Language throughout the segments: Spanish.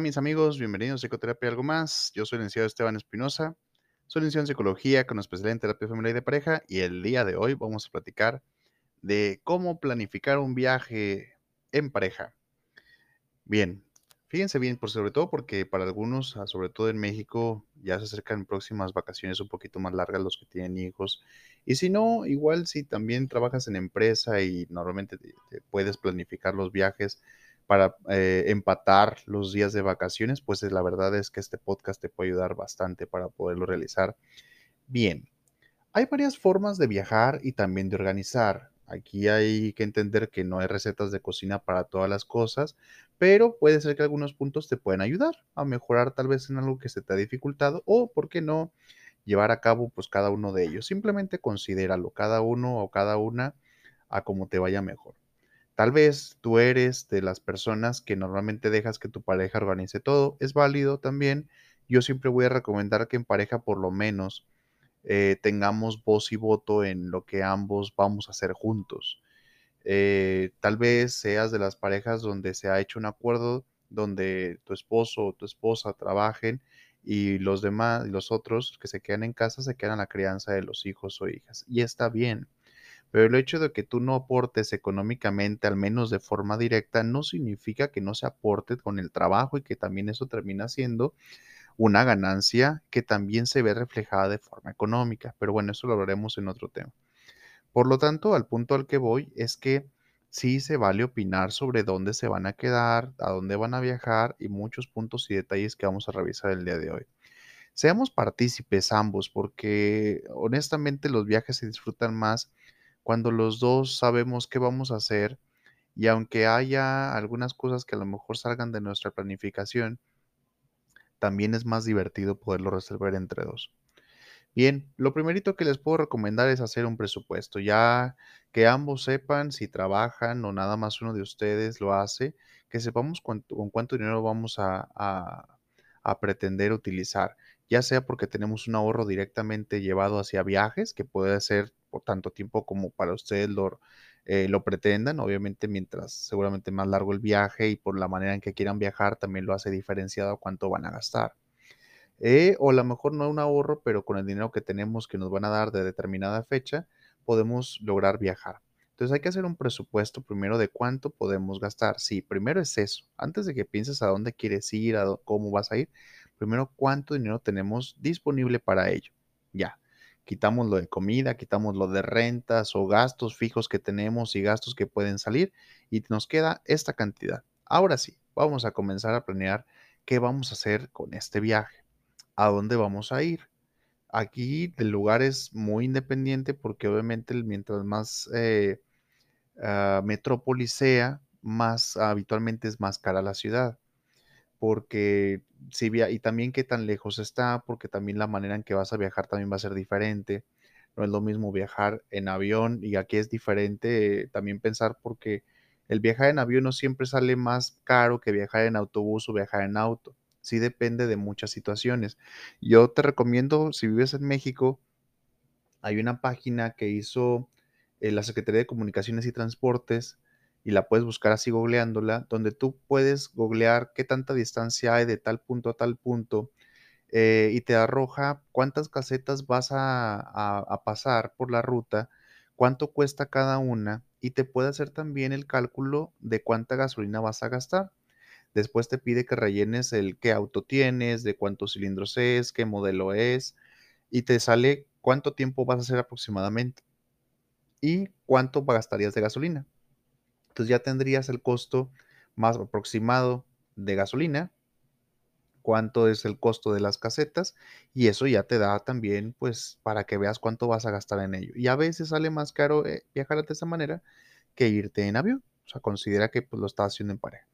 mis amigos, bienvenidos a Psicoterapia Algo Más. Yo soy el licenciado Esteban Espinosa, soy licenciado en Psicología con especialidad en Terapia Familiar y de Pareja y el día de hoy vamos a platicar de cómo planificar un viaje en pareja. Bien, fíjense bien, por sobre todo porque para algunos, ah, sobre todo en México, ya se acercan próximas vacaciones un poquito más largas los que tienen hijos. Y si no, igual si también trabajas en empresa y normalmente puedes planificar los viajes, para eh, empatar los días de vacaciones, pues la verdad es que este podcast te puede ayudar bastante para poderlo realizar bien. Hay varias formas de viajar y también de organizar. Aquí hay que entender que no hay recetas de cocina para todas las cosas, pero puede ser que algunos puntos te pueden ayudar a mejorar tal vez en algo que se te ha dificultado o, ¿por qué no?, llevar a cabo pues cada uno de ellos. Simplemente considéralo, cada uno o cada una a como te vaya mejor. Tal vez tú eres de las personas que normalmente dejas que tu pareja organice todo. Es válido también. Yo siempre voy a recomendar que en pareja por lo menos eh, tengamos voz y voto en lo que ambos vamos a hacer juntos. Eh, tal vez seas de las parejas donde se ha hecho un acuerdo donde tu esposo o tu esposa trabajen y los demás, los otros que se quedan en casa se quedan a la crianza de los hijos o hijas. Y está bien. Pero el hecho de que tú no aportes económicamente, al menos de forma directa, no significa que no se aporte con el trabajo y que también eso termina siendo una ganancia que también se ve reflejada de forma económica. Pero bueno, eso lo hablaremos en otro tema. Por lo tanto, al punto al que voy es que sí se vale opinar sobre dónde se van a quedar, a dónde van a viajar y muchos puntos y detalles que vamos a revisar el día de hoy. Seamos partícipes ambos porque honestamente los viajes se disfrutan más cuando los dos sabemos qué vamos a hacer y aunque haya algunas cosas que a lo mejor salgan de nuestra planificación, también es más divertido poderlo resolver entre dos. Bien, lo primerito que les puedo recomendar es hacer un presupuesto, ya que ambos sepan si trabajan o nada más uno de ustedes lo hace, que sepamos con cuánto dinero vamos a, a pretender utilizar, ya sea porque tenemos un ahorro directamente llevado hacia viajes, que puede ser por tanto tiempo como para ustedes lo, eh, lo pretendan. Obviamente, mientras seguramente más largo el viaje y por la manera en que quieran viajar, también lo hace diferenciado cuánto van a gastar. Eh, o a lo mejor no un ahorro, pero con el dinero que tenemos que nos van a dar de determinada fecha, podemos lograr viajar. Entonces hay que hacer un presupuesto primero de cuánto podemos gastar. Sí, primero es eso. Antes de que pienses a dónde quieres ir, a cómo vas a ir, primero cuánto dinero tenemos disponible para ello. Ya quitamos lo de comida, quitamos lo de rentas o gastos fijos que tenemos y gastos que pueden salir y nos queda esta cantidad. Ahora sí, vamos a comenzar a planear qué vamos a hacer con este viaje, a dónde vamos a ir. Aquí el lugar es muy independiente porque obviamente mientras más eh, ah, metrópoli sea, más habitualmente es más cara la ciudad porque si via y también qué tan lejos está, porque también la manera en que vas a viajar también va a ser diferente. No es lo mismo viajar en avión y aquí es diferente también pensar porque el viajar en avión no siempre sale más caro que viajar en autobús o viajar en auto. Sí depende de muchas situaciones. Yo te recomiendo, si vives en México, hay una página que hizo eh, la Secretaría de Comunicaciones y Transportes y la puedes buscar así googleándola, donde tú puedes googlear qué tanta distancia hay de tal punto a tal punto eh, y te arroja cuántas casetas vas a, pasar por la ruta, cuánto cuesta cada una y te puede hacer también el cálculo de cuánta gasolina vas a gastar. Después te pide que rellenes el qué auto tienes, de cuántos cilindros es, qué modelo es y te sale cuánto tiempo vas a hacer aproximadamente y cuánto gastarías de gasolina. Entonces ya tendrías el costo más aproximado de gasolina, cuánto es el costo de las casetas y eso ya te da también pues para que veas cuánto vas a gastar en ello. Y a veces sale más caro eh, viajar de esa manera que irte en avión. O sea, considera que pues, lo estás haciendo en pareja.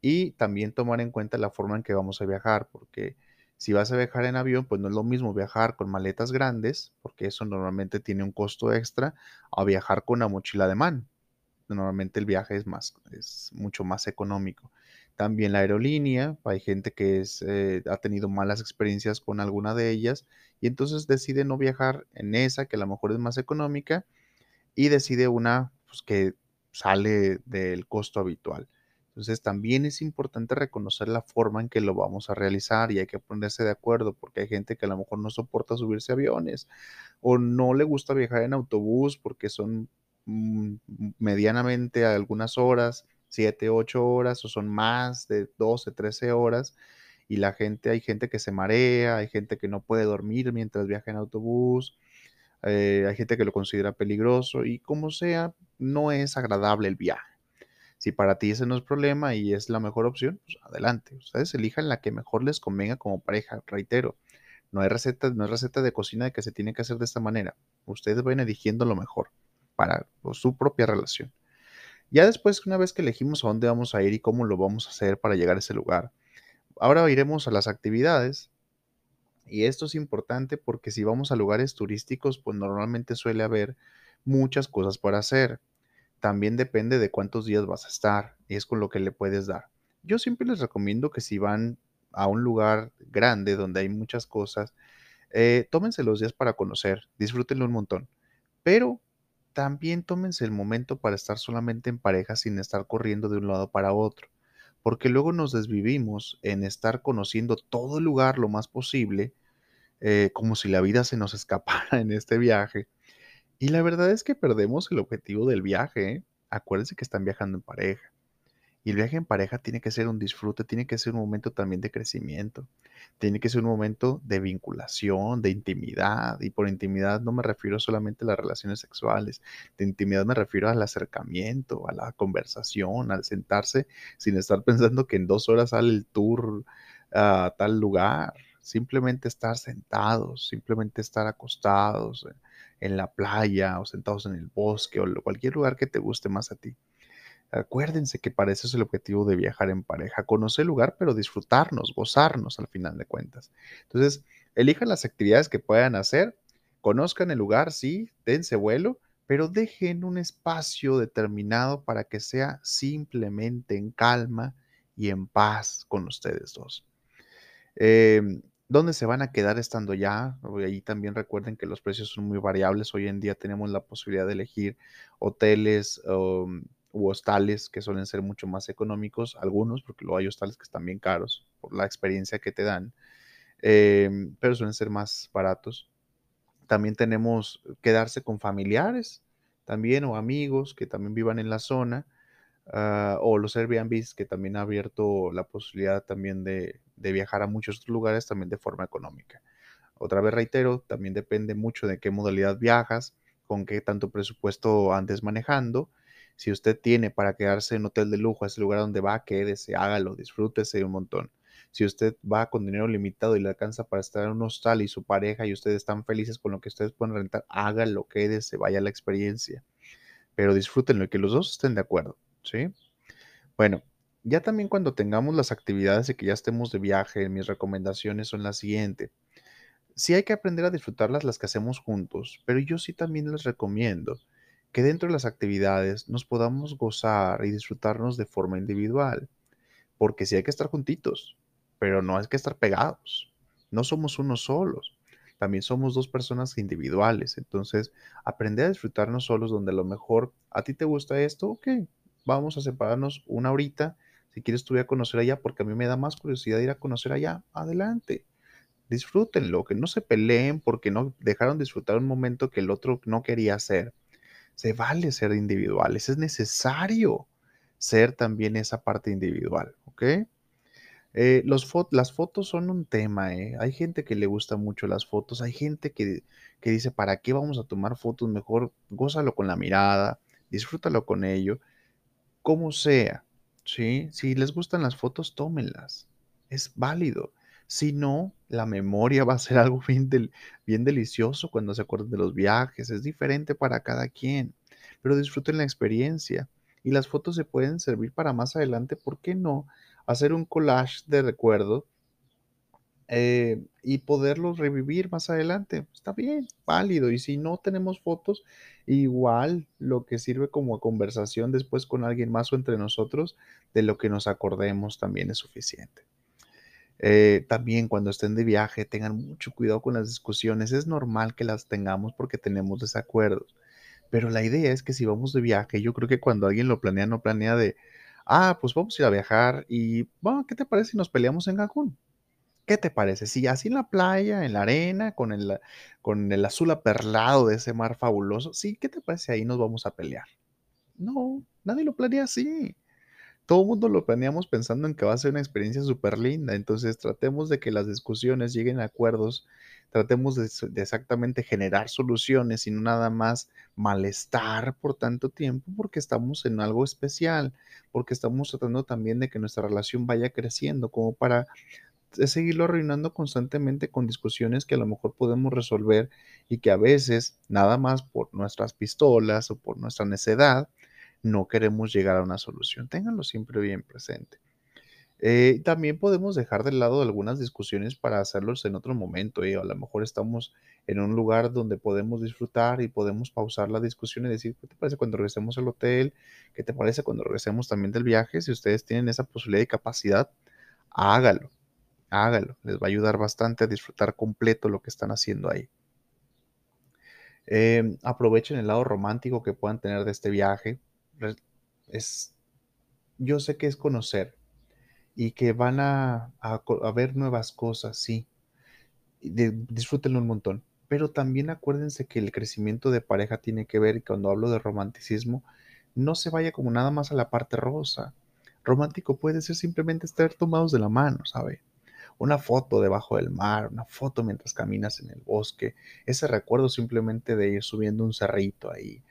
Y también tomar en cuenta la forma en que vamos a viajar, porque si vas a viajar en avión, pues no es lo mismo viajar con maletas grandes, porque eso normalmente tiene un costo extra, a viajar con una mochila de mano normalmente el viaje es más, es mucho más económico. También la aerolínea, hay gente que es, eh, ha tenido malas experiencias con alguna de ellas y entonces decide no viajar en esa, que a lo mejor es más económica, y decide una pues, que sale del costo habitual. Entonces también es importante reconocer la forma en que lo vamos a realizar y hay que ponerse de acuerdo porque hay gente que a lo mejor no soporta subirse aviones o no le gusta viajar en autobús porque son mm, medianamente algunas horas, 7, 8 horas o son más de 12, 13 horas y la gente, hay gente que se marea, hay gente que no puede dormir mientras viaja en autobús, eh, hay gente que lo considera peligroso y como sea, no es agradable el viaje. Si para ti ese no es problema y es la mejor opción, pues adelante. Ustedes elijan la que mejor les convenga como pareja. Reitero, no hay receta, no es receta de cocina de que se tiene que hacer de esta manera. Ustedes van eligiendo lo mejor para pues, su propia relación. Ya después, una vez que elegimos a dónde vamos a ir y cómo lo vamos a hacer para llegar a ese lugar, ahora iremos a las actividades. Y esto es importante porque si vamos a lugares turísticos, pues normalmente suele haber muchas cosas para hacer también depende de cuántos días vas a estar y es con lo que le puedes dar. Yo siempre les recomiendo que si van a un lugar grande donde hay muchas cosas, eh, tómense los días para conocer, disfrútenlo un montón, pero también tómense el momento para estar solamente en pareja sin estar corriendo de un lado para otro, porque luego nos desvivimos en estar conociendo todo el lugar lo más posible, eh, como si la vida se nos escapara en este viaje y la verdad es que perdemos el objetivo del viaje. ¿eh? Acuérdense que están viajando en pareja. Y el viaje en pareja tiene que ser un disfrute, tiene que ser un momento también de crecimiento, tiene que ser un momento de vinculación, de intimidad. Y por intimidad no me refiero solamente a las relaciones sexuales, de intimidad me refiero al acercamiento, a la conversación, al sentarse sin estar pensando que en dos horas sale el tour a tal lugar. Simplemente estar sentados, simplemente estar acostados en la playa o sentados en el bosque o cualquier lugar que te guste más a ti. Acuérdense que para eso es el objetivo de viajar en pareja, conocer el lugar, pero disfrutarnos, gozarnos al final de cuentas. Entonces, elijan las actividades que puedan hacer, conozcan el lugar, sí, dense vuelo, pero dejen un espacio determinado para que sea simplemente en calma y en paz con ustedes dos. Eh, ¿Dónde se van a quedar estando ya? Ahí también recuerden que los precios son muy variables. Hoy en día tenemos la posibilidad de elegir hoteles um, u hostales que suelen ser mucho más económicos, algunos, porque luego hay hostales que están bien caros por la experiencia que te dan, em, pero suelen ser más baratos. También tenemos quedarse con familiares también o amigos que también vivan en la zona Ah, o los Airbnbs que también ha abierto la posibilidad también de, de viajar a muchos lugares también de forma económica. Otra vez reitero, también depende mucho de qué modalidad viajas, con qué tanto presupuesto andes manejando. Si usted tiene para quedarse en hotel de lujo, ese lugar donde va, quédese, hágalo, disfrútese un montón. Si usted va con dinero limitado y le alcanza para estar en un hostal y su pareja y ustedes están felices con lo que ustedes pueden rentar, hágalo, quédese, vaya la experiencia. Pero disfrútenlo y que los dos estén de acuerdo. ¿sí? Bueno, ya también cuando tengamos las actividades y que ya estemos de viaje, mis recomendaciones son las siguientes. Sí hay que aprender a disfrutarlas las que hacemos juntos, pero yo sí también les recomiendo que dentro de las actividades nos podamos gozar y disfrutarnos de forma individual, porque sí hay que estar juntitos, pero no hay que estar pegados. No somos unos solos, también somos dos personas individuales, entonces aprender a disfrutarnos solos donde a lo mejor a ti te gusta esto, ok, vamos a separarnos una horita. Si quieres tú a conocer allá, porque a mí me da más curiosidad ir a conocer allá, adelante. Disfrútenlo, que no se peleen porque no dejaron disfrutar un momento que el otro no quería hacer. Se vale ser individuales, es necesario ser también esa parte individual, ¿ok? Eh, las fotos son un tema, ¿eh? Hay gente que le gusta mucho las fotos, hay gente que, que dice, ¿para qué vamos a tomar fotos? Mejor gózalo con la mirada, disfrútalo con ello como sea, ¿sí? Si les gustan las fotos, tómenlas. Es válido. Si no, la memoria va a ser algo bien, bien delicioso cuando se acuerden de los viajes. Es diferente para cada quien, pero disfruten la experiencia. Y las fotos se pueden servir para más adelante, ¿por qué no? Hacer un collage de recuerdo eh, y poderlos revivir más adelante. Está bien, válido. Y si no tenemos fotos, igual lo que sirve como conversación después con alguien más o entre nosotros, de lo que nos acordemos también es suficiente. Eh, también cuando estén de viaje, tengan mucho cuidado con las discusiones. Es normal que las tengamos porque tenemos desacuerdos. Pero la idea es que si vamos de viaje, yo creo que cuando alguien lo planea, no planea de, Ah, pues vamos a ir a viajar y, bueno, ¿qué te parece si nos peleamos en Cancún? ¿Qué te parece? Si así en la playa, en la arena, con el, con el azul aperlado de ese mar fabuloso, sí, ¿qué te parece? Ahí nos vamos a pelear. No, nadie lo planea así. Todo el mundo lo planeamos pensando en que va a ser una experiencia súper linda. Entonces tratemos de que las discusiones lleguen a acuerdos, tratemos de, de exactamente generar soluciones y no nada más malestar por tanto tiempo porque estamos en algo especial, porque estamos tratando también de que nuestra relación vaya creciendo como para seguirlo arruinando constantemente con discusiones que a lo mejor podemos resolver y que a veces, nada más por nuestras pistolas o por nuestra necedad, no queremos llegar a una solución. Ténganlo siempre bien presente. Eh, también podemos dejar de lado algunas discusiones para hacerlos en otro momento. y A lo mejor estamos en un lugar donde podemos disfrutar y podemos pausar la discusión y decir, ¿qué te parece cuando regresemos al hotel? ¿Qué te parece cuando regresemos también del viaje? Si ustedes tienen esa posibilidad y capacidad, hágalo hágalo, les va a ayudar bastante a disfrutar completo lo que están haciendo ahí. Em, aprovechen el lado romántico que puedan tener de este viaje. Es, yo sé que es conocer y que van a, ver nuevas cosas, sí. disfrútenlo un montón. Pero también acuérdense que el crecimiento de pareja tiene que ver, y cuando hablo de romanticismo, no se vaya como nada más a la parte rosa. Romántico puede ser simplemente estar tomados de la mano, ¿sabe? una foto debajo del mar, una foto mientras caminas en el bosque, ese recuerdo simplemente de ir subiendo un cerrito ahí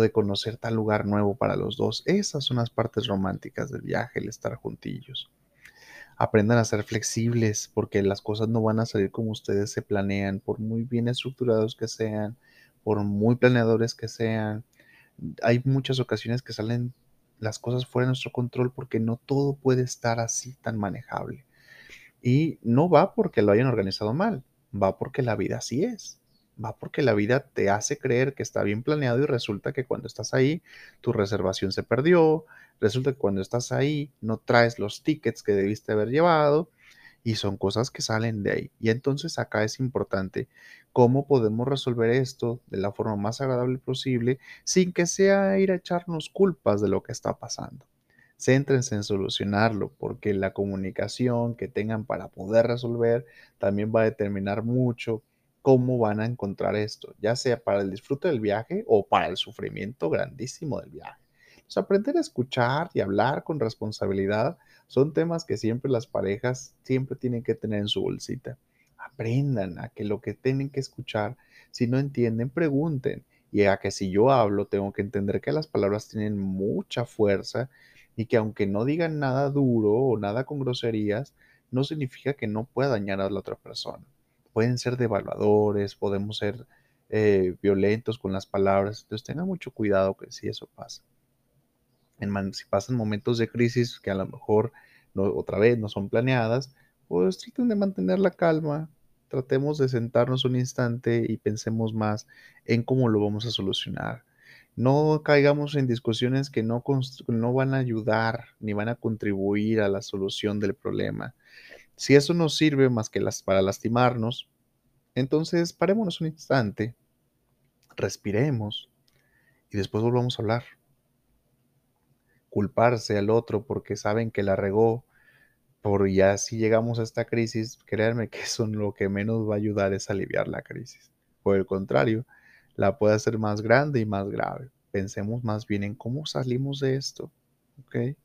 de conocer tal lugar nuevo para los dos. Esas son las partes románticas del viaje, el estar juntillos. Aprendan a ser flexibles porque las cosas no van a salir como ustedes se planean, por muy bien estructurados que sean, por muy planeadores que sean. Hay muchas ocasiones que salen las cosas fuera de nuestro control porque no todo puede estar así tan manejable. Y no va porque lo hayan organizado mal, va porque la vida así es. Va porque la vida te hace creer que está bien planeado y resulta que cuando estás ahí, tu reservación se perdió, resulta que cuando estás ahí no traes los tickets que debiste haber llevado y son cosas que salen de ahí. Y entonces acá es importante cómo podemos resolver esto de la forma más agradable posible sin que sea ir a echarnos culpas de lo que está pasando. Céntrense en solucionarlo, porque la comunicación que tengan para poder resolver también va a determinar mucho cómo van a encontrar esto, ya sea para el disfrute del viaje o para el sufrimiento grandísimo del viaje. aprender a escuchar y hablar con responsabilidad son temas que siempre las parejas siempre tienen que tener en su bolsita. Aprendan a que lo que tienen que escuchar, si no entienden, pregunten. Y a que si yo hablo, tengo que entender que las palabras tienen mucha fuerza y que aunque no digan nada duro o nada con groserías, no significa que no pueda dañar a la otra persona. Pueden ser devaluadores, podemos ser eh, violentos con las palabras, entonces tengan mucho cuidado que si eso pasa. Si pasan momentos de crisis que a lo mejor no, otra vez no son planeadas, pues traten de mantener la calma, tratemos de sentarnos un instante y pensemos más en cómo lo vamos a solucionar no caigamos en discusiones que no, no van a ayudar ni van a contribuir a la solución del problema. Si eso no sirve más que las, para lastimarnos, entonces parémonos un instante, respiremos y después volvamos a hablar. Culparse al otro porque saben que la regó, por ya si llegamos a esta crisis, créanme que eso lo que menos va a ayudar es aliviar la crisis. Por el contrario, la puede hacer más grande y más grave. Pensemos más bien en cómo salimos de esto. ¿ok?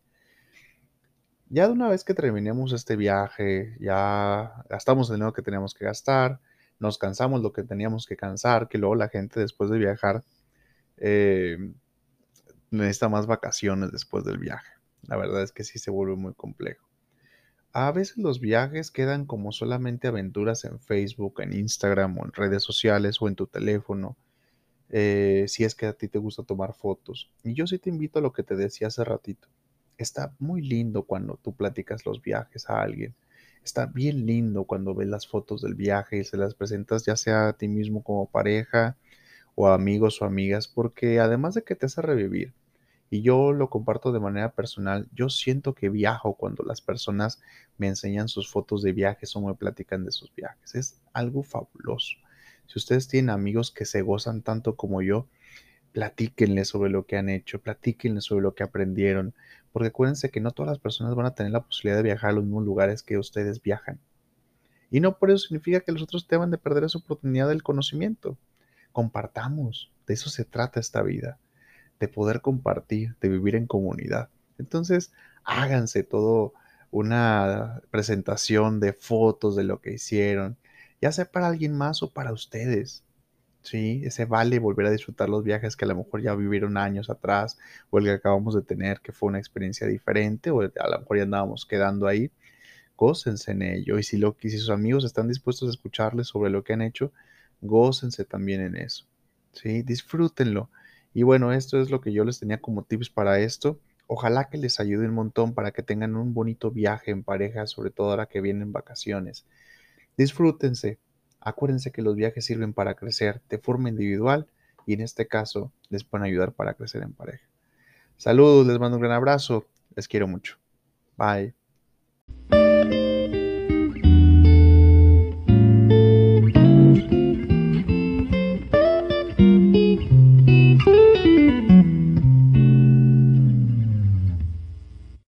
Ya de una vez que terminemos este viaje, ya gastamos el dinero que teníamos que gastar, nos cansamos lo que teníamos que cansar, que luego la gente después de viajar eh, necesita más vacaciones después del viaje. La verdad es que sí se vuelve muy complejo. A veces los viajes quedan como solamente aventuras en Facebook, en Instagram o en redes sociales o en tu teléfono eh, si es que a ti te gusta tomar fotos. Y yo sí te invito a lo que te decía hace ratito. Está muy lindo cuando tú platicas los viajes a alguien. Está bien lindo cuando ves las fotos del viaje y se las presentas ya sea a ti mismo como pareja o amigos o amigas, porque además de que te hace revivir, y yo lo comparto de manera personal, yo siento que viajo cuando las personas me enseñan sus fotos de viajes o me platican de sus viajes. Es algo fabuloso. Si ustedes tienen amigos que se gozan tanto como yo, platíquenles sobre lo que han hecho, platíquenles sobre lo que aprendieron, porque acuérdense que no todas las personas van a tener la posibilidad de viajar a los mismos lugares que ustedes viajan. Y no por eso significa que los otros deban de perder esa oportunidad del conocimiento. Compartamos, de eso se trata esta vida, de poder compartir, de vivir en comunidad. Entonces, háganse todo una presentación de fotos de lo que hicieron, ya sea para alguien más o para ustedes. Sí, ese vale volver a disfrutar los viajes que a lo mejor ya vivieron años atrás o el que acabamos de tener que fue una experiencia diferente o a lo mejor ya andábamos quedando ahí. Gócense en ello y si, lo, y si sus amigos están dispuestos a escucharles sobre lo que han hecho, gócense también en eso. Sí, disfrútenlo. Y bueno, esto es lo que yo les tenía como tips para esto. Ojalá que les ayude un montón para que tengan un bonito viaje en pareja, sobre todo ahora que vienen vacaciones. Disfrútense. Acuérdense que los viajes sirven para crecer de forma individual y en este caso les pueden ayudar para crecer en pareja. Saludos, les mando un gran abrazo. Les quiero mucho. Bye.